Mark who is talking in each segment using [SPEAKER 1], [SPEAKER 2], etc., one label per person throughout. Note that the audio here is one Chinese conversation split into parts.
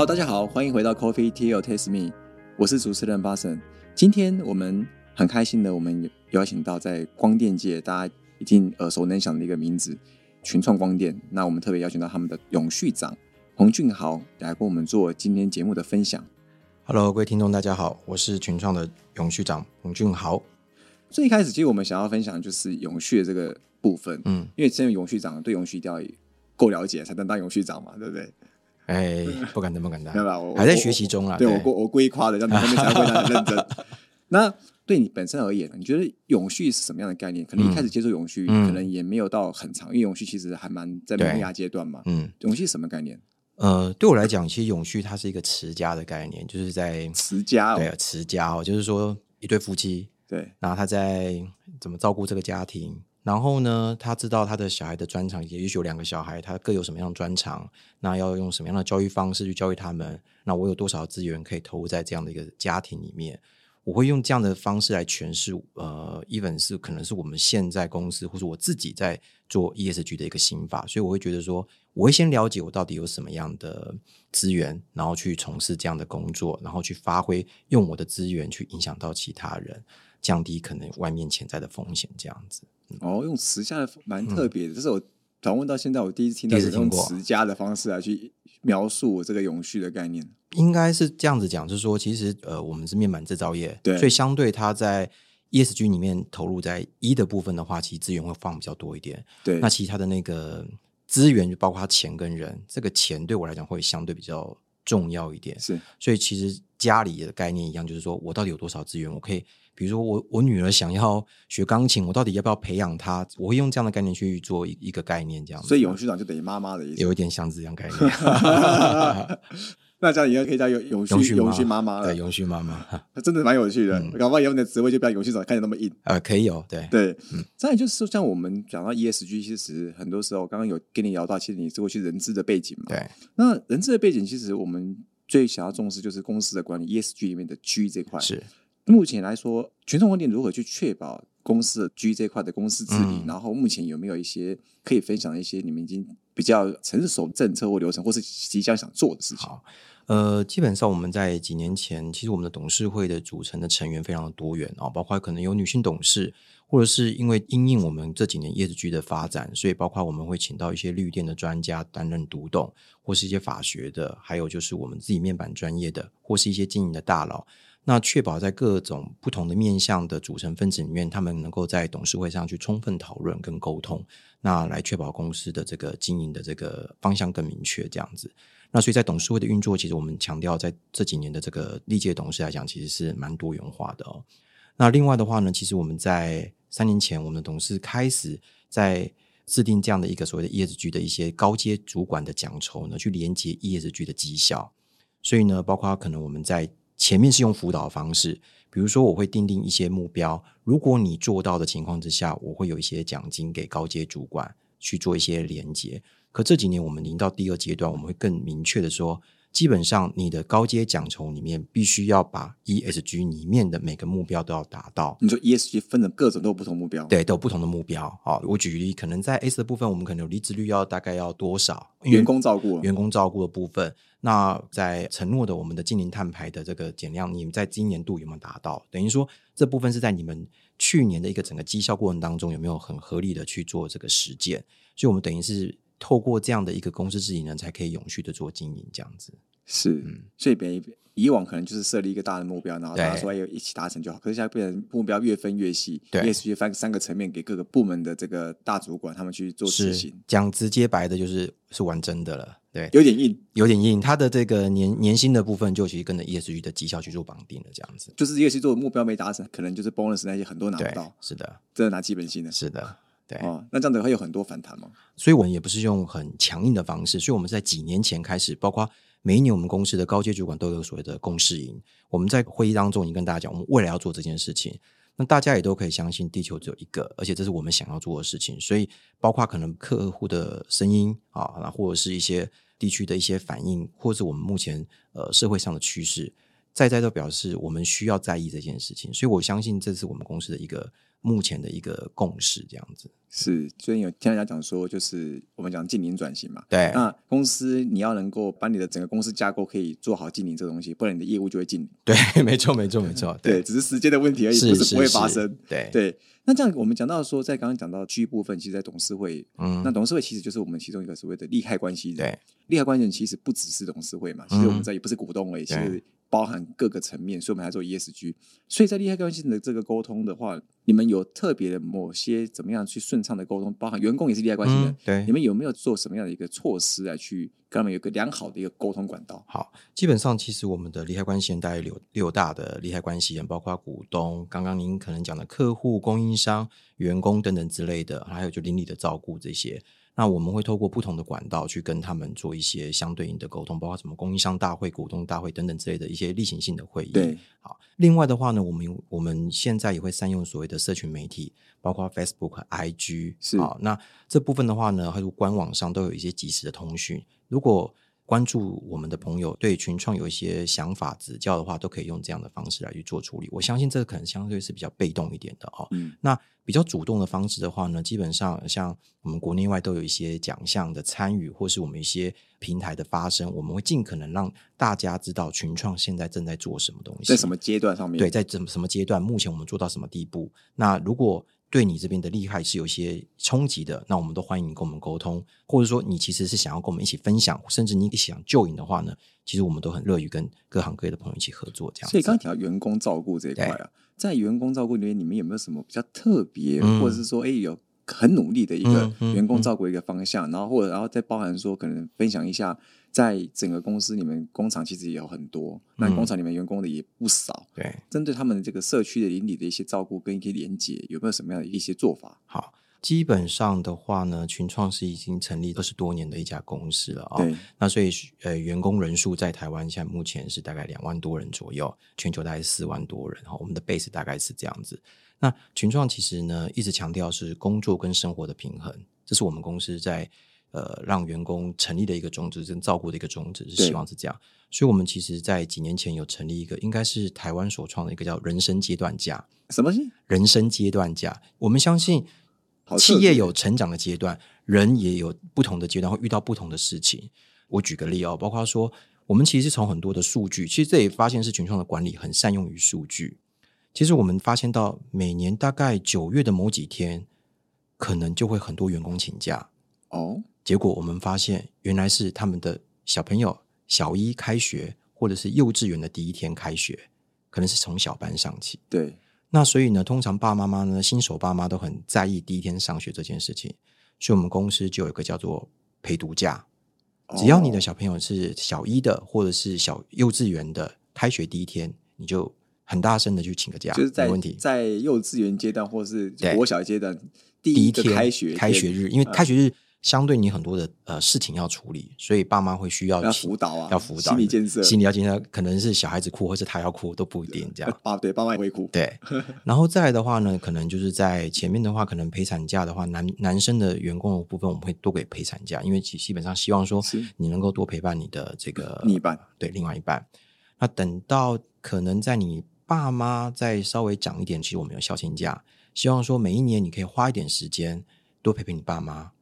[SPEAKER 1] Hello，大家好，欢迎回到 Coffee Tea or Taste Me，我是主持人巴神。今天我们很开心的，我们邀请到在光电界大家已经耳熟能详的一个名字——群创光电。那我们特别邀请到他们的永续长洪俊豪来跟我们做今天节目的分享。
[SPEAKER 2] Hello，各位听众，大家好，我是群创的永续长洪俊豪。
[SPEAKER 1] 最一开始，其实我们想要分享就是永续的这个部分，
[SPEAKER 2] 嗯，
[SPEAKER 1] 因为身为永续长，对永续一定要够了解，才能当永续长嘛，对不对？
[SPEAKER 2] 哎，不敢当，不敢当还在学习中啦。
[SPEAKER 1] 对我故我故意夸的，让你后面才会很认真。那对你本身而言，你觉得永续是什么样的概念？可能一开始接触永续，
[SPEAKER 2] 嗯
[SPEAKER 1] 可能也没有到很长，因为永续其实还蛮在萌芽阶段嘛。
[SPEAKER 2] 嗯，
[SPEAKER 1] 永续是什么概念？
[SPEAKER 2] 呃，对我来讲，其实永续它是一个持家的概念，就是在
[SPEAKER 1] 持家
[SPEAKER 2] 对
[SPEAKER 1] 哦，
[SPEAKER 2] 持家哦，就是说一对夫妻，
[SPEAKER 1] 对
[SPEAKER 2] 然后他在怎么照顾这个家庭，然后呢，他知道他的小孩的专长，也许有两个小孩，他各有什么样的专长，那要用什么样的教育方式去教育他们？那我有多少资源可以投入在这样的一个家庭里面？我会用这样的方式来诠释，呃，even 是可能是我们现在公司或者我自己在做 ESG 的一个心法，所以我会觉得说，我会先了解我到底有什么样的资源，然后去从事这样的工作，然后去发挥用我的资源去影响到其他人，降低可能外面潜在的风险，这样子。
[SPEAKER 1] 哦，用持家的蛮特别的，这是我访问到现在我第一次听到
[SPEAKER 2] 第一次
[SPEAKER 1] 有用
[SPEAKER 2] 听过
[SPEAKER 1] 持家的方式来去描述我这个永续的概念。
[SPEAKER 2] 应该是这样子讲，就是说，其实呃，我们是面板制造业，
[SPEAKER 1] 对
[SPEAKER 2] 所以相对它在 ESG 里面投入在一的部分的话，其实资源会放比较多一点。
[SPEAKER 1] 对，
[SPEAKER 2] 那其他的那个资源就包括钱跟人，这个钱对我来讲会相对比较重要一点。
[SPEAKER 1] 是
[SPEAKER 2] 所以其实家里的概念一样，就是说我到底有多少资源，我可以，比如说我我女儿想要学钢琴，我到底要不要培养她？我会用这样的概念去做一一个概念，这样子。
[SPEAKER 1] 所以永续长就等于妈妈的意思。
[SPEAKER 2] 有一点像这样概念。
[SPEAKER 1] 那这样以后可以叫永永续永续妈妈了
[SPEAKER 2] 对，，永续妈妈，
[SPEAKER 1] 真的蛮有趣的。
[SPEAKER 2] 嗯
[SPEAKER 1] 搞不好以后你的职位就不要永续长看起来那么硬。
[SPEAKER 2] 呃，可以有对。
[SPEAKER 1] 对，再来就是说，像我们讲到 ESG，其实很多时候刚刚有跟你聊到，其实你是过去人资的背景嘛。
[SPEAKER 2] 对，
[SPEAKER 1] 那人资的背景，其实我们最想要重视就是公司的管理 ESG 里面的 G 这块。
[SPEAKER 2] 是
[SPEAKER 1] 目前来说，全创光电如何去确保公司的 G 这块的公司治理？
[SPEAKER 2] 嗯
[SPEAKER 1] 然后目前有没有一些可以分享的一些你们已经比较成熟政策或流程，或是即将想做的事情？
[SPEAKER 2] 呃，基本上我们在几年前，其实我们的董事会的组成的成员非常的多元啊、包括可能有女性董事，或者是因为因应我们这几年业 s g 的发展，所以包括我们会请到一些绿电的专家担任独董，或是一些法学的，还有就是我们自己面板专业的，或是一些经营的大佬。那确保在各种不同的面向的组成分子里面，他们能够在董事会上去充分讨论跟沟通，那来确保公司的这个经营的这个方向更明确，这样子。那所以在董事会的运作，其实我们强调在这几年的这个历届董事来讲，其实是蛮多元化的哦。那另外的话呢，其实我们在三年前，我们的董事开始在制定这样的一个所谓的 ESG 的一些高阶主管的奖酬呢，去连接 ESG 的绩效。所以呢，包括可能我们在前面是用辅导方式，比如说我会定定一些目标，如果你做到的情况之下，我会有一些奖金给高阶主管去做一些连接。可这几年我们临到第二阶段，我们会更明确的说，基本上你的高阶奖酬里面必须要把 ESG 里面的每个目标都要达到。
[SPEAKER 1] 你说 ESG 分的各种都有不同目标，，
[SPEAKER 2] 对，都有不同的目标。好，我举例，可能在 S 的部分，我们可能有离职率要大概要多少？
[SPEAKER 1] 员工照顾，
[SPEAKER 2] 员工照顾的部分。那在承诺的我们的近零碳排的这个减量，你们在今年度有没有达到？等于说这部分是在你们去年的一个整个绩效过程当中有没有很合理的去做这个实践？所以我们等于是透过这样的一个公司治理呢，才可以永续的做经营这样子。
[SPEAKER 1] 是，所以别以往可能就是设立一个大的目标，然后大家
[SPEAKER 2] 对
[SPEAKER 1] 说要一起达成就好。可是现在变成目标越分越细
[SPEAKER 2] 对
[SPEAKER 1] ，ESG 分三个层面给各个部门的这个大主管他们去做执
[SPEAKER 2] 是
[SPEAKER 1] 行，
[SPEAKER 2] 讲直接白的，就是是玩真的了。对，
[SPEAKER 1] 有点硬。
[SPEAKER 2] 有点硬，他的这个年年薪的部分就其实跟着 ESG 的绩效去做绑定了，这样子。
[SPEAKER 1] 就是 ESG 做的目标没达成，可能就是 bonus 那些很多拿不到，，
[SPEAKER 2] 是的，
[SPEAKER 1] 真的拿基本薪的。
[SPEAKER 2] 是的，对。
[SPEAKER 1] 哦，那这样子会有很多反弹吗？
[SPEAKER 2] 所以我们也不是用很强硬的方式，所以我们在几年前开始，包括每一年我们公司的高阶主管都有所谓的共识营，我们在会议当中已经跟大家讲，我们未来要做这件事情。那大家也都可以相信，地球只有一个，而且这是我们想要做的事情。所以，包括可能客户的声音啊，那或者是一些地区的一些反应，或者是我们目前呃社会上的趋势，在在都表示我们需要在意这件事情，所以我相信这是我们公司的一个目前的一个共识，这样子。
[SPEAKER 1] 是，所以有听人家讲说，就是我们讲近邻转型嘛。
[SPEAKER 2] 对，
[SPEAKER 1] 那公司你要能够把你的整个公司架构可以做好近邻这个东西，不然你的业务就会近邻。
[SPEAKER 2] 对，没错，没错，没错。
[SPEAKER 1] 对，只是时间的问题而已，
[SPEAKER 2] 是
[SPEAKER 1] 不是不会发生。
[SPEAKER 2] 对，
[SPEAKER 1] 对。那这样我们讲到说，在刚刚讲到区域部分，其实，在董事会，嗯，那董事会其实就是我们其中一个所谓的利害关系人。
[SPEAKER 2] 对，
[SPEAKER 1] 利害关系人其实不只是董事会嘛，其实我们在也不是股东而已，其实。包含各个层面，所以我们还做 ESG。所以在利害关系的这个沟通的话，你们有特别的某些怎么样去顺畅的沟通？包含员工也是利害关系人，
[SPEAKER 2] 对，
[SPEAKER 1] 你们有没有做什么样的一个措施来去跟他们有个良好的一个沟通管道？
[SPEAKER 2] 好，基本上其实我们的利害关系人大概有六大的利害关系人，包括股东，刚刚您可能讲的客户、供应商、员工等等之类的，还有就邻里的照顾这些。那我们会透过不同的管道去跟他们做一些相对应的沟通，包括什么供应商大会、股东大会等等之类的一些例行性的会议。
[SPEAKER 1] 对，
[SPEAKER 2] 好。另外的话呢，我们我们现在也会善用所谓的社群媒体，包括 Facebook、IG。
[SPEAKER 1] 是
[SPEAKER 2] 啊，那这部分的话呢，还有官网上都有一些及时的通讯。如果关注我们的朋友对群创有一些想法指教的话，都可以用这样的方式来去做处理。我相信这个可能相对是比较被动一点的哦。
[SPEAKER 1] 嗯，
[SPEAKER 2] 那比较主动的方式的话呢，基本上像我们国内外都有一些奖项的参与，或是我们一些平台的发生，我们会尽可能让大家知道群创现在正在做什么东西，
[SPEAKER 1] 在什么阶段上面？
[SPEAKER 2] 对，在怎什么阶段？目前我们做到什么地步？那如果对你这边的利害是有些冲击的，那我们都欢迎你跟我们沟通，或者说你其实是想要跟我们一起分享，甚至你想救引的话呢，其实我们都很乐于跟各行各业的朋友一起合作。这样，
[SPEAKER 1] 所以刚刚提到员工照顾这一块啊，在员工照顾里面，你们有没有什么比较特别，或者是说，哎，有很努力的一个员工照顾一个方向，然后或者然后再包含说，可能分享一下。在整个公司里面，工厂其实也有很多，那工厂里面员工的也不少。
[SPEAKER 2] 对，
[SPEAKER 1] 针对他们的这个社区的邻里的一些照顾跟一些连接，有没有什么样的一些做法？
[SPEAKER 2] 好，基本上的话呢，群创是已经成立二十多年的一家公司了啊。
[SPEAKER 1] 对，
[SPEAKER 2] 那所以呃，员工人数在台湾现在目前是大概两万多人左右，全球大概四万多人哈。我们的 base 大概是这样子。那群创其实呢，一直强调是工作跟生活的平衡，这是我们公司在。呃，让员工成立的一个宗旨，跟照顾的一个宗旨，是希望是这样。所以，我们其实，在几年前有成立一个，应该是台湾所创的一个叫“人生阶段价”。
[SPEAKER 1] 什么是？
[SPEAKER 2] 人生阶段价？我们相信，企业有成长的阶段，人也有不同的阶段，会遇到不同的事情。我举个例哦，包括说，我们其实从很多的数据，其实这也发现是群创的管理很善用于数据。其实我们发现到，每年大概九月的某几天，可能就会很多员工请假
[SPEAKER 1] 哦。
[SPEAKER 2] 结果我们发现，原来是他们的小朋友小一开学，或者是幼稚园的第一天开学，可能是从小班上起。
[SPEAKER 1] 对，
[SPEAKER 2] 那所以呢，通常爸爸妈妈呢，新手爸妈都很在意第一天上学这件事情，所以我们公司就有一个叫做陪读假，只要你的小朋友是小一的，或者是小幼稚园的，开学第一天，你就很大声的去请个假，
[SPEAKER 1] 就是在
[SPEAKER 2] 问题，
[SPEAKER 1] 在幼稚园阶段或是国小阶段第
[SPEAKER 2] 一
[SPEAKER 1] 天开学
[SPEAKER 2] 开学日，因为开学日。相对你很多的呃事情要处理，所以爸妈会需要
[SPEAKER 1] 要辅导啊，
[SPEAKER 2] 要辅导
[SPEAKER 1] 心理建设，
[SPEAKER 2] 心理要建设，可能是小孩子哭，或是他要哭都不一定这样。
[SPEAKER 1] 爸对爸妈也会哭。
[SPEAKER 2] 对，然后再来的话呢，可能就是在前面的话，可能陪产假的话，男男生的员工的部分，我们会多给陪产假，因为基基本上希望说你能够多陪伴你的这个
[SPEAKER 1] 另一半，
[SPEAKER 2] 对另外一半。那等到可能在你爸妈再稍微长一点，其实我们有孝亲假，希望说每一年你可以花一点时间多陪陪你爸妈。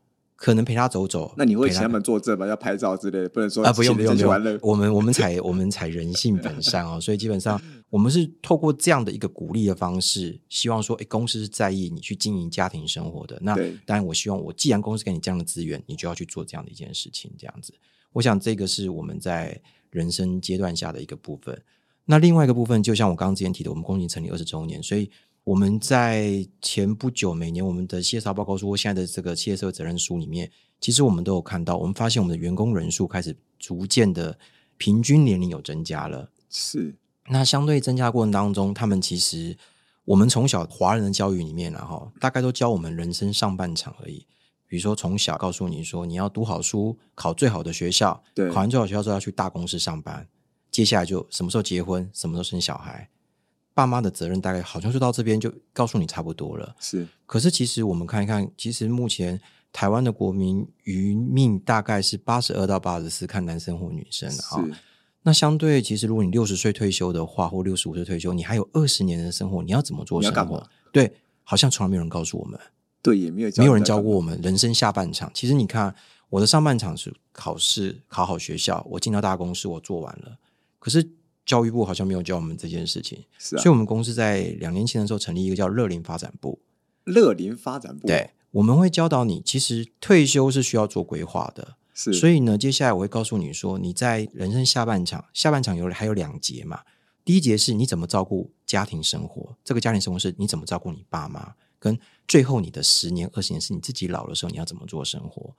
[SPEAKER 2] 可能陪他走走，
[SPEAKER 1] 那你会请他们坐正吗？要拍照之类的，不能说
[SPEAKER 2] 啊，不用不用不
[SPEAKER 1] 用。
[SPEAKER 2] 我们我们 采我们采人性本善哦，所以基本上我们是透过这样的一个鼓励的方式，希望说，哎，公司是在意你去经营家庭生活的。那当然，我希望我既然公司给你这样的资源，你就要去做这样的一件事情，这样子。我想这个是我们在人生阶段下的一个部分。那另外一个部分，就像我刚刚之前提的，我们公司成立二十周年，所以。我们在前不久，每年我们的 CSR 报告书，现在的这个企业社会责任书里面，其实我们都有看到，我们发现我们的员工人数开始逐渐的平均年龄有增加了。
[SPEAKER 1] 是，
[SPEAKER 2] 那相对增加过程当中，他们其实我们从小华人的教育里面，然后大概都教我们人生上半场而已。比如说从小告诉你说，你要读好书，考最好的学校，
[SPEAKER 1] 对，
[SPEAKER 2] 考完最好学校之后要去大公司上班，接下来就什么时候结婚，什么时候生小孩。爸妈的责任大概好像就到这边就告诉你差不多了。
[SPEAKER 1] 是，
[SPEAKER 2] 可是其实我们看一看，其实目前台湾的国民余命大概是八十二到八十四，看男生或女生啊。那相对，其实如果你六十岁退休的话，或六十五岁退休，你还有二十年的生活，你要怎么做生活？对，好像从来没有人告诉我们。
[SPEAKER 1] 对，也没有
[SPEAKER 2] 没有人教过我们人生下半场。其实你看，我的上半场是考试，考好学校，我进到大公司，我做完了。可是教育部好像没有教我们这件事情，
[SPEAKER 1] 是啊。
[SPEAKER 2] 所以我们公司在两年前的时候成立一个叫乐龄发展部。
[SPEAKER 1] 乐龄发展部，
[SPEAKER 2] 对，我们会教导你，其实退休是需要做规划的。
[SPEAKER 1] 是，
[SPEAKER 2] 所以呢，接下来我会告诉你说，你在人生下半场，下半场有还有两节嘛。第一节是你怎么照顾家庭生活，这个家庭生活是你怎么照顾你爸妈，跟最后你的十年、二十年是你自己老的时候你要怎么做生活。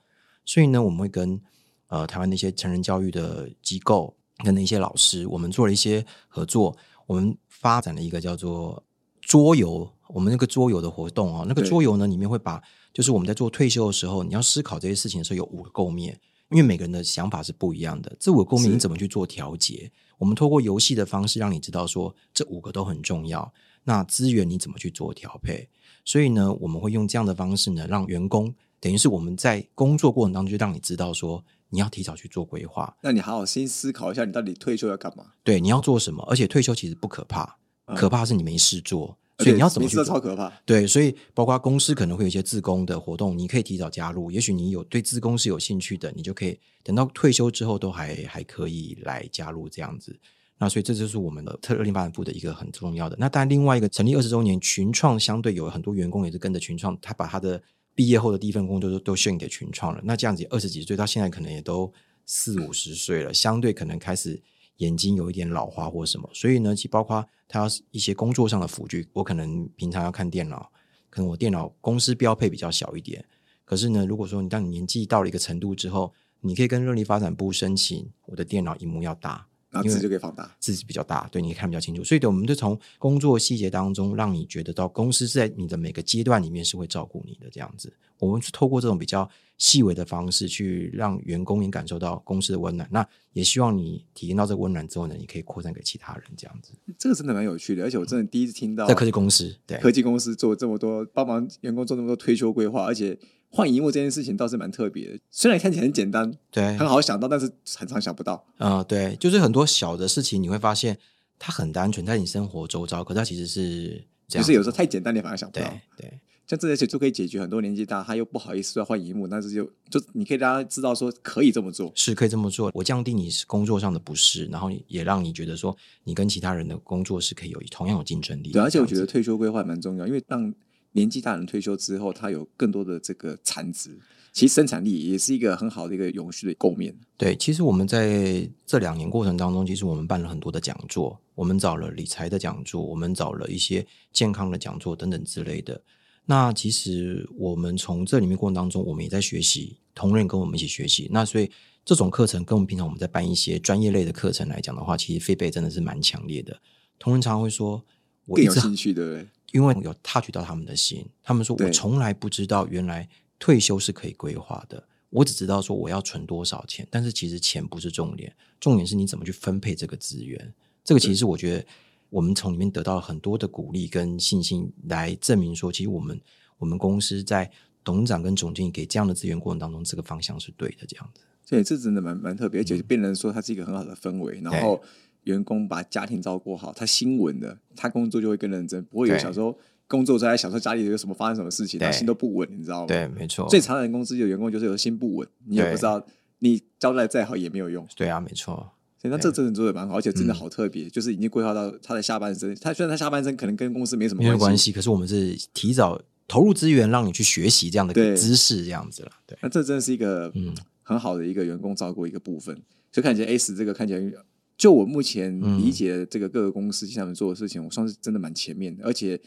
[SPEAKER 2] 所以呢，我们会跟呃台湾那些成人教育的机构跟那些老师，我们做了一些合作，我们发展了一个叫做桌游。我们那个桌游的活动哦，那个桌游呢里面会把，就是我们在做退休的时候，你要思考这些事情的时候，有五个构面，因为每个人的想法是不一样的。这五个构面你怎么去做调节？我们透过游戏的方式让你知道说这五个都很重要。那资源你怎么去做调配？所以呢，我们会用这样的方式呢，让员工等于是我们在工作过程当中就让你知道说你要提早去做规划。
[SPEAKER 1] 那你好好先思考一下，你到底退休要干嘛？
[SPEAKER 2] 对，你要做什么？而且退休其实不可怕，可怕是你没事做。所以你要怎么去？
[SPEAKER 1] 超可怕。
[SPEAKER 2] 对，所以包括公司可能会有一些自工的活动，你可以提早加入。也许你有对自工是有兴趣的，你就可以等到退休之后都还还可以来加入这样子。那所以这就是我们的特立发展部的一个很重要的。那当然，另外一个成立二十周年群创，相对有很多员工也是跟着群创，他把他的毕业后的第一份工作都都献给群创了。那这样子二十几岁到现在可能也都四五十岁了，相对可能开始。眼睛有一点老花或什么，所以呢，其包括他一些工作上的辅具，我可能平常要看电脑，可能我电脑公司标配比较小一点。可是呢，如果说你当你年纪到了一个程度之后，你可以跟热力发展部申请，我的电脑荧幕要大。
[SPEAKER 1] 然后字就可以放大，
[SPEAKER 2] 字比较大，对，你看比较清楚。所以，我们就从工作细节当中，让你觉得到公司在你的每个阶段里面是会照顾你的这样子。我们是透过这种比较细微的方式，去让员工也感受到公司的温暖。那也希望你体验到这个温暖之后呢，你可以扩散给其他人这样子。
[SPEAKER 1] 这个真的蛮有趣的，而且我真的第一次听到
[SPEAKER 2] 在科技公司，对
[SPEAKER 1] 科技公司做这么多帮忙员工做那么多退休规划，而且。换荧幕这件事情倒是蛮特别的，虽然看起来很简单，
[SPEAKER 2] 对，
[SPEAKER 1] 很好想到，但是很常想不到。
[SPEAKER 2] 啊，对，就是很多小的事情，你会发现它很单纯，在你生活周遭，可它其实是这样。
[SPEAKER 1] 就是有时候太简单，你反而想不到。
[SPEAKER 2] 对，
[SPEAKER 1] 像这些就可以解决很多年纪大他又不好意思要换荧幕，但是就就你可以让他知道说可以这么做，
[SPEAKER 2] 是可以这么做。我降低你工作上的不适，然后也让你觉得说你跟其他人的工作是可以有同样有竞争力。
[SPEAKER 1] 对，而且我觉得退休规划蛮重要，因为让年纪大人退休之后，他有更多的这个产值。其实生产力也是一个很好的一个永续的构面。
[SPEAKER 2] 对，其实我们在这两年过程当中，其实我们办了很多的讲座，我们找了理财的讲座，我们找了一些健康的讲座等等之类的。那其实我们从这里面过程当中，我们也在学习，同仁跟我们一起学习。那所以这种课程跟我们平常我们在办一些专业类的课程来讲的话，其实费备真的是蛮强烈的。同仁常常会说，
[SPEAKER 1] 我有兴趣的，
[SPEAKER 2] 因为有 touch 到他们的心。他们说我从来不知道原来。退休是可以规划的，我只知道说我要存多少钱，但是其实钱不是重点，重点是你怎么去分配这个资源。这个其实是我觉得我们从里面得到很多的鼓励跟信心，来证明说，其实我们我们公司在董事长跟总经理给这样的资源过程当中，这个方向是对的。这样子，
[SPEAKER 1] 对，这真的蛮蛮特别，而且变成说它是一个很好的氛围，然后员工把家庭照顾好，他心稳的，他工作就会更认真，不会有小时候。工作在想说家里有什么发生什么事情，他心都不稳，你知道吗？
[SPEAKER 2] 对，没错。
[SPEAKER 1] 最常人公司有员工就是有心不稳，你也不知道，你交代再好也没有用。
[SPEAKER 2] 对啊，没错。
[SPEAKER 1] 所以那这真的做的蛮好，而且真的好特别，就是已经规划到他的下半生。他虽然他下半生可能跟公司没什么
[SPEAKER 2] 关系，可是我们是提早投入资源，让你去学习这样的知识，这样子了。对，
[SPEAKER 1] 那这真的是一个嗯很好的一个员工照顾一个部分。所以看起来 S 这个看起来，就我目前理解这个各个公司下面做的事情，我算是真的蛮前面的，而且。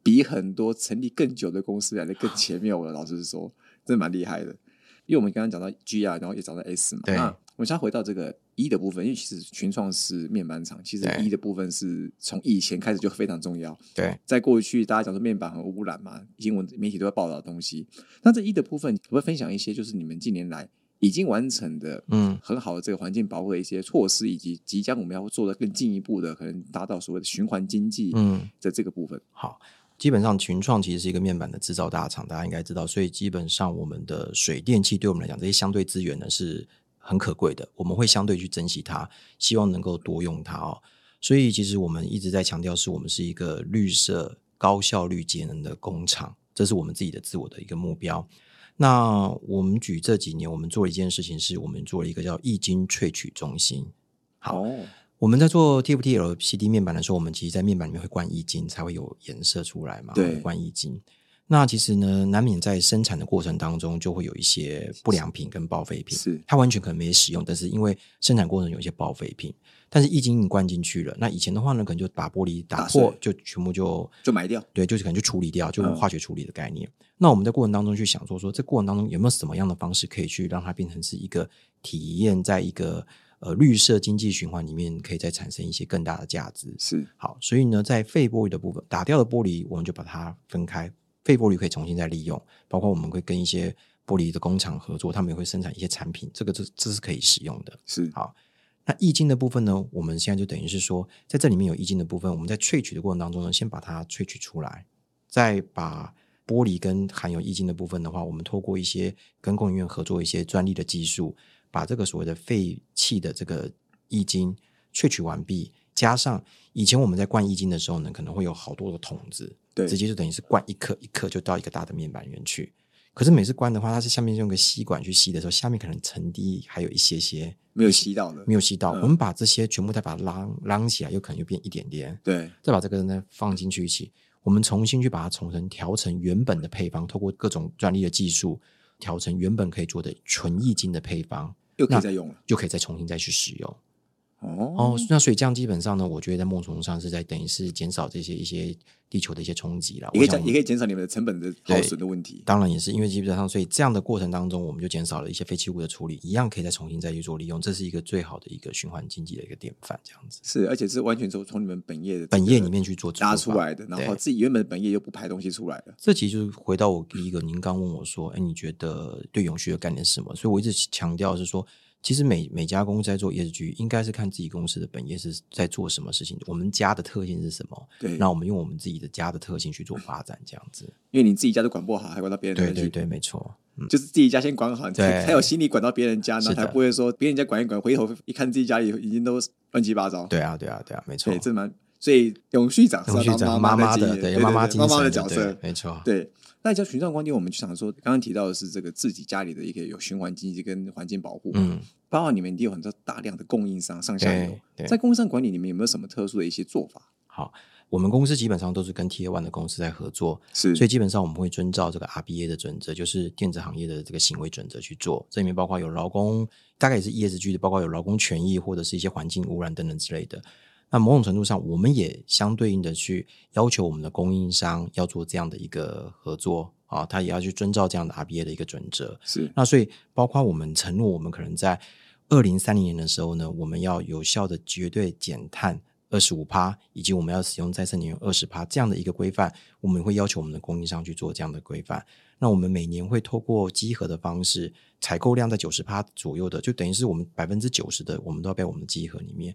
[SPEAKER 1] 比很多成立更久的公司来的更前面，我老实说，真的蛮厉害的。因为我们刚刚讲到 G R，，然后也讲到 S 嘛。那我们先回到这个一的部分，因为其实群创是面板厂，其实一的部分是从以前开始就非常重要。
[SPEAKER 2] 对，
[SPEAKER 1] 在过去大家讲说面板很污染嘛，新闻媒体都在报道的东西。那这一的部分，可不可以分享一些，就是你们近年来已经完成的，嗯，很好的这个环境保护的一些措施，以及即将我们要做的更进一步的，可能达到所谓的循环经济，嗯，的这个部分。
[SPEAKER 2] 好。基本上群创其实是一个面板的制造大厂，大家应该知道，所以基本上我们的水电气对我们来讲，这些相对资源呢是很可贵的，我们会相对去珍惜它，希望能够多用它哦。所以其实我们一直在强调，是我们是一个绿色、高效率、节能的工厂，这是我们自己的自我的一个目标。那我们举这几年，我们做了一件事情，是我们做了一个叫易经萃取中心。好，我们在做 TFT LCD 面板的时候，我们其实在面板里面会灌易经，才会有颜色出来嘛。
[SPEAKER 1] 对，
[SPEAKER 2] 灌易晶。那其实呢，难免在生产的过程当中，就会有一些不良品跟报废品。
[SPEAKER 1] 是，
[SPEAKER 2] 它完全可能没使用，但是因为生产过程有一些报废品，但是一经你灌进去了，那以前的话呢，可能就把玻璃打破，就全部就
[SPEAKER 1] 就埋掉。
[SPEAKER 2] 对，就是可能就处理掉，就化学处理的概念。那我们在过程当中去想说，说这过程当中有没有什么样的方式可以去让它变成是一个体验，在一个呃绿色经济循环里面，可以再产生一些更大的价值。
[SPEAKER 1] 是，
[SPEAKER 2] 好，所以呢，在废玻璃的部分，打掉的玻璃，我们就把它分开。废玻璃可以重新再利用，包括我们会跟一些玻璃的工厂合作，他们也会生产一些产品，这个这这是可以使用的。
[SPEAKER 1] 是
[SPEAKER 2] 好，那易经的部分呢？我们现在就等于是说，在这里面有易经的部分，我们在萃取的过程当中呢，先把它萃取出来，再把玻璃跟含有易经的部分的话，我们透过一些跟供应院合作一些专利的技术，把这个所谓的废弃的这个易经萃取完毕。加上以前我们在灌易经的时候呢，可能会有好多的桶子，
[SPEAKER 1] 对，
[SPEAKER 2] 直接就等于是灌一颗一颗就到一个大的面板里面去。可是每次灌的话，它是下面用个吸管去吸的时候，下面可能沉滴还有一些些
[SPEAKER 1] 没有吸到的，
[SPEAKER 2] 没有吸到。我们把这些全部再把它拉拉起来，又可能又变一点点，
[SPEAKER 1] 对，
[SPEAKER 2] 再把这个呢放进去一起，我们重新去把它重成调成原本的配方，透过各种专利的技术调成原本可以做的纯易晶的配方，
[SPEAKER 1] 又可以再用了，
[SPEAKER 2] 就可以再重新再去使用。
[SPEAKER 1] 哦，
[SPEAKER 2] 那所以这样基本上呢，我觉得在某种上是在等于是减少这些一些地球的一些冲击了，
[SPEAKER 1] 也可以减也可以减少你们的成本的耗损的问题。
[SPEAKER 2] 当然也是因为基本上，所以这样的过程当中，我们就减少了一些废弃物的处理，一样可以再重新再去做利用，这是一个最好的一个循环经济的一个典范。这样子
[SPEAKER 1] 是，而且是完全从从你们本业的
[SPEAKER 2] 本业里面去做
[SPEAKER 1] 拉出来的，然后自己原本本业又不排东西出来了。
[SPEAKER 2] 这其实就是回到我第一个，您刚问我说，哎，你觉得对永续的概念是什么？所以我一直强调是说。其实每每家公司在做 ESG，应该是看自己公司的本业是在做什么事情。我们家的特性是什么？
[SPEAKER 1] 对，
[SPEAKER 2] 那我们用我们自己的家的特性去做发展，这样子。
[SPEAKER 1] 因为你自己家都管不好，还管到别人
[SPEAKER 2] 对对对，没错，
[SPEAKER 1] 就是自己家先管好，才有心理管到别人家，然后才不会说别人家管一管，回头一看自己家里已经都乱七八糟。
[SPEAKER 2] 对啊，对啊，对啊，没错。
[SPEAKER 1] 对，这蛮所以永续长
[SPEAKER 2] 永续长妈
[SPEAKER 1] 妈
[SPEAKER 2] 的对妈
[SPEAKER 1] 妈
[SPEAKER 2] 妈妈
[SPEAKER 1] 的角色，
[SPEAKER 2] 没错。
[SPEAKER 1] 对。那叫群众观点，我们就想说，刚刚提到的是这个自己家里的一个有循环经济跟环境保护，嗯，包括你们也有很多大量的供应商上下游，在供应商管理里面有没有什么特殊的一些做法？
[SPEAKER 2] 好，我们公司基本上都是跟 T A One 的公司在合作，
[SPEAKER 1] 是，
[SPEAKER 2] 所以基本上我们会遵照这个 R B A 的准则，就是电子行业的这个行为准则去做，这里面包括有劳工，大概也是 E S G 的，包括有劳工权益或者是一些环境污染等等之类的。那某种程度上，我们也相对应的去要求我们的供应商要做这样的一个合作啊，他也要去遵照这样的 RBA 的一个准则。
[SPEAKER 1] 是，
[SPEAKER 2] 那所以包括我们承诺，我们可能在二零三零年的时候呢，我们要有效的绝对减碳二十五趴，以及我们要使用再生能源二十趴这样的一个规范，我们会要求我们的供应商去做这样的规范。那我们每年会透过集合的方式，采购量在九十趴左右的，就等于是我们百分之九十的，我们都要被我们的集合里面。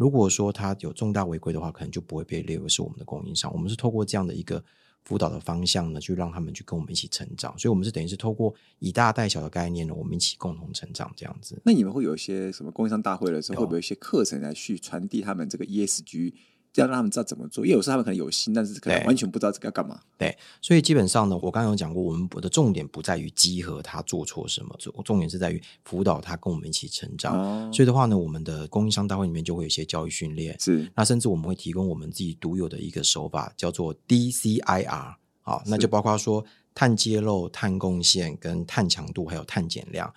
[SPEAKER 2] 如果说他有重大违规的话，可能就不会被列为是我们的供应商。我们是透过这样的一个辅导的方向呢，去让他们去跟我们一起成长。所以，我们是等于是透过以大带小的概念呢，我们一起共同成长这样子。
[SPEAKER 1] 那你们会有一些什么供应商大会的时候，会不会有一些课程来去传递他们这个 ESG？这样让他们知道怎么做，因为有时候他们可能有心，但是可能完全不知道这个要干嘛。
[SPEAKER 2] 对，所以基本上呢，我刚刚有讲过，我们我的重点不在于集合他做错什么，重重点是在于辅导他跟我们一起成长。所以的话呢，我们的供应商大会里面就会有一些教育训练，
[SPEAKER 1] 是
[SPEAKER 2] 那甚至我们会提供我们自己独有的一个手法，叫做 DCIR。好，那就包括说碳揭露、碳贡献、跟碳强度，还有碳减量。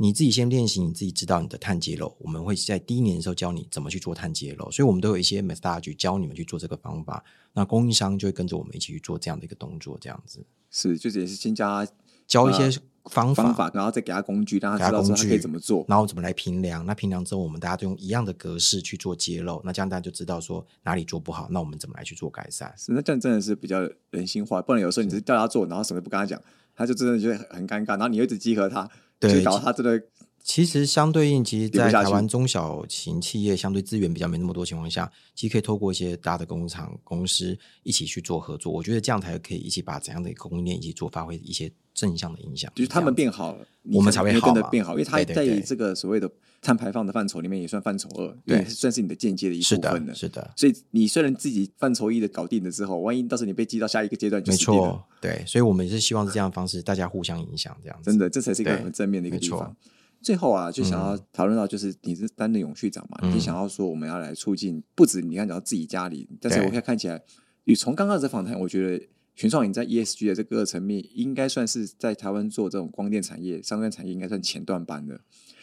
[SPEAKER 2] 你自己先练习，你自己知道你的碳揭露。我们会在第一年的时候教你怎么去做碳揭露，所以我们都有一些 methodology 教你们去做这个方法。那供应商就会跟着我们一起去做这样的一个动作，这样子
[SPEAKER 1] 是，就是也是先教
[SPEAKER 2] 教一些方
[SPEAKER 1] 方法，然后再给他工具，让他知道他可以怎么做，
[SPEAKER 2] 然后怎么来评量。那评量之后，我们大家都用一样的格式去做揭露，那这样大家就知道说哪里做不好，那我们怎么来去做改善。
[SPEAKER 1] 是，那这样真的是比较人性化，不然有时候你是叫他做，然后什么都不跟他讲，他就真的就会很尴尬，然后你又一直集合他，
[SPEAKER 2] 对，
[SPEAKER 1] 搞他真的。
[SPEAKER 2] 其实相对应，其实，在台湾中小型企业相对资源比较没那么多情况下，其实可以透过一些大的工厂公司一起去做合作。我觉得这样才可以一起把怎样的供应链一起做发挥一些正向的影响。
[SPEAKER 1] 就是他们变好了，
[SPEAKER 2] 我们才会好嘛
[SPEAKER 1] 跟着变好，因为它
[SPEAKER 2] 对对对
[SPEAKER 1] 在这个所谓的碳排放的范畴里面也算范畴二，因
[SPEAKER 2] 对
[SPEAKER 1] 为算是你的间接的一
[SPEAKER 2] 是
[SPEAKER 1] 部分
[SPEAKER 2] 的，是的，
[SPEAKER 1] 所以你虽然自己范畴一的搞定了之后，万一到时候你被记到下一个阶段就
[SPEAKER 2] 没错，对，所以我们也是希望是这样的方式，大家互相影响，这样子。
[SPEAKER 1] 真的，这才是一个很正面的一个地方。最后啊，就想要讨论到，就是你是担任永续长嘛，
[SPEAKER 2] 嗯。
[SPEAKER 1] 你想要说我们要来促进，不止你看讲到自己家里，但是
[SPEAKER 2] 对。
[SPEAKER 1] 我看看起来，你从刚刚的这访谈，我觉得群创你在 ESG 的这个层面，应该算是在台湾做这种光电产业、相关产业，应该算前段班的。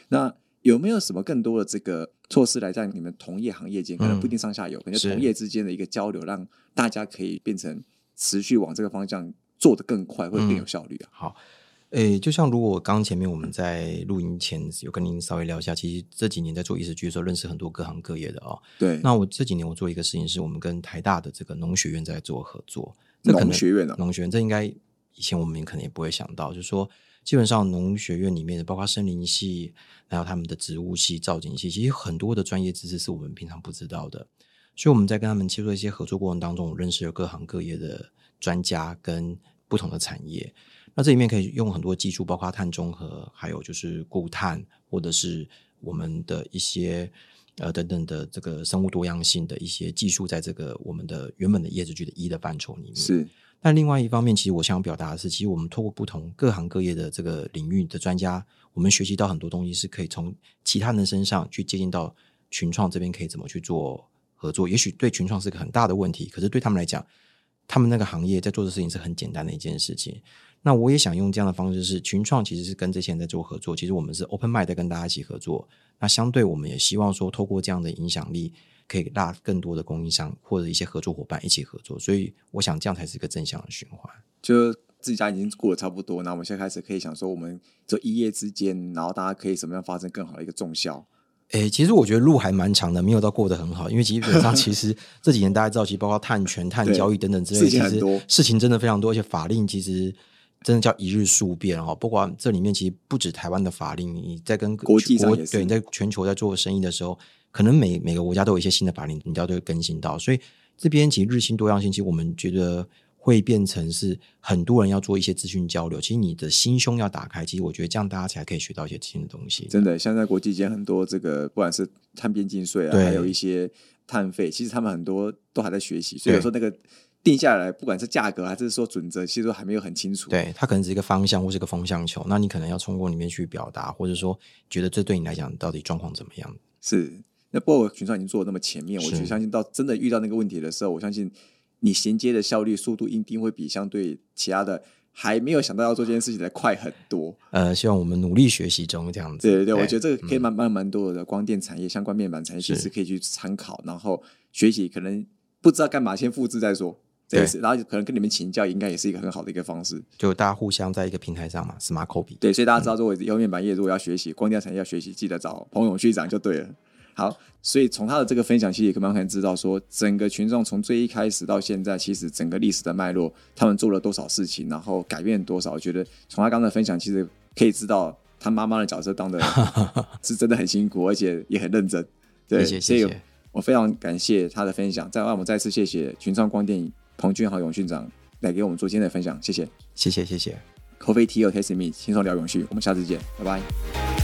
[SPEAKER 1] 那有没有什么更多的这个措施来在你们同业行业间，可能不一定上下游，可能
[SPEAKER 2] 是
[SPEAKER 1] 同业之间的一个交流，让大家可以变成持续往这个方向做得更快，或者更有效率啊？
[SPEAKER 2] 好，诶，就像如果刚前面我们在录音前有跟您稍微聊一下，其实这几年在做 ESG 的时候，认识很多各行各业的哦。
[SPEAKER 1] 对，
[SPEAKER 2] 那我这几年我做一个事情，是我们跟台大的这个农学院在做合作。这可能
[SPEAKER 1] 农学院啊，
[SPEAKER 2] 农学院，这应该以前我们可能也不会想到，就是说，基本上农学院里面的，包括森林系，还有他们的植物系、造景系，其实很多的专业知识是我们平常不知道的。所以我们在跟他们切入一些合作过程当中，我认识了各行各业的专家跟不同的产业。那这里面可以用很多技术，包括碳中和，还有就是固碳，或者是我们的一些呃等等的这个生物多样性的一些技术，在这个我们的原本的业之局的一的范畴里面。
[SPEAKER 1] 是
[SPEAKER 2] 但另外一方面，其实我想表达的是，其实我们透过不同各行各业的这个领域的专家，我们学习到很多东西，是可以从其他人身上去接近到群创这边可以怎么去做合作。也许对群创是个很大的问题，可是对他们来讲，他们那个行业在做的事情是很简单的一件事情。那我也想用这样的方式是，群创其实是跟这些人在做合作，其实我们是 open mind 在跟大家一起合作。那相对我们也希望说，透过这样的影响力，可以拉更多的供应商或者一些合作伙伴一起合作。所以我想这样才是一个正向的循环。
[SPEAKER 1] 就自己家已经过得差不多，那我们现在开始可以想说，我们这一夜之间，然后大家可以怎么样发生更好的一个重效？
[SPEAKER 2] 诶，其实我觉得路还蛮长的，没有到过得很好，因为基本上 其实这几年大家知道，其实包括碳权、碳交易等等之类其实事情真的非常多，而且法令其实真的叫一日数变哦。不管这里面其实不止台湾的法令，你在跟
[SPEAKER 1] 国际上
[SPEAKER 2] 对你在全球在做生意的时候，可能每每个国家都有一些新的法令，你都要都会更新到，所以这边其实日新多样性，其实我们觉得。会变成是很多人要做一些资讯交流，其实你的心胸要打开，其实我觉得这样大家才可以学到一些新的东西。
[SPEAKER 1] 真的，像在国际间很多这个，不管是碳边境税啊，
[SPEAKER 2] 对
[SPEAKER 1] 还有一些碳费，其实他们很多都还在学习，所以
[SPEAKER 2] 对
[SPEAKER 1] 有时候那个定下来，不管是价格还是说准则，其实都还没有很清楚。，
[SPEAKER 2] 对，它可能是一个方向或是一个风向球，那你可能要通过里面去表达，或者说觉得这对你来讲到底状况怎么样？
[SPEAKER 1] 是。那不过我群创已经做的那么前面，我
[SPEAKER 2] 是
[SPEAKER 1] 就相信到真的遇到那个问题的时候，我相信你衔接的效率、速度一定会比相对其他的还没有想到要做这件事情的快很多。
[SPEAKER 2] 呃，希望我们努力学习中这样子。
[SPEAKER 1] 对对对，我觉得这个可以
[SPEAKER 2] 慢
[SPEAKER 1] 慢蛮蛮多的光电产业、相关面板产业，其实可以去参考，然后学习。可能不知道干嘛，先复制再说。这是，然后可能跟你们请教，应该也是一个很好的一个方式。
[SPEAKER 2] 就大家互相在一个平台上嘛，Smart Copy。
[SPEAKER 1] 对，所以大家知道，如果以后面板业如果要学习光电产业要学习，记得找彭永旭长就对了。好，所以从他的这个分享，其实也可以知道说，整个群众从最一开始到现在，其实整个历史的脉络，他们做了多少事情，然后改变多少。我觉得从他刚才的分享，其实可以知道他妈妈的角色当的 是真的很辛苦，而且也很认真。对，
[SPEAKER 2] 谢谢
[SPEAKER 1] 所以
[SPEAKER 2] 谢谢
[SPEAKER 1] 我非常感谢他的分享。再让我们再次谢谢群创光电彭俊豪永训长来给我们做今天的分享，谢谢。
[SPEAKER 2] 谢谢谢谢。
[SPEAKER 1] Coffee Tea or Taste Me，轻松聊永续，我们下次见，拜拜。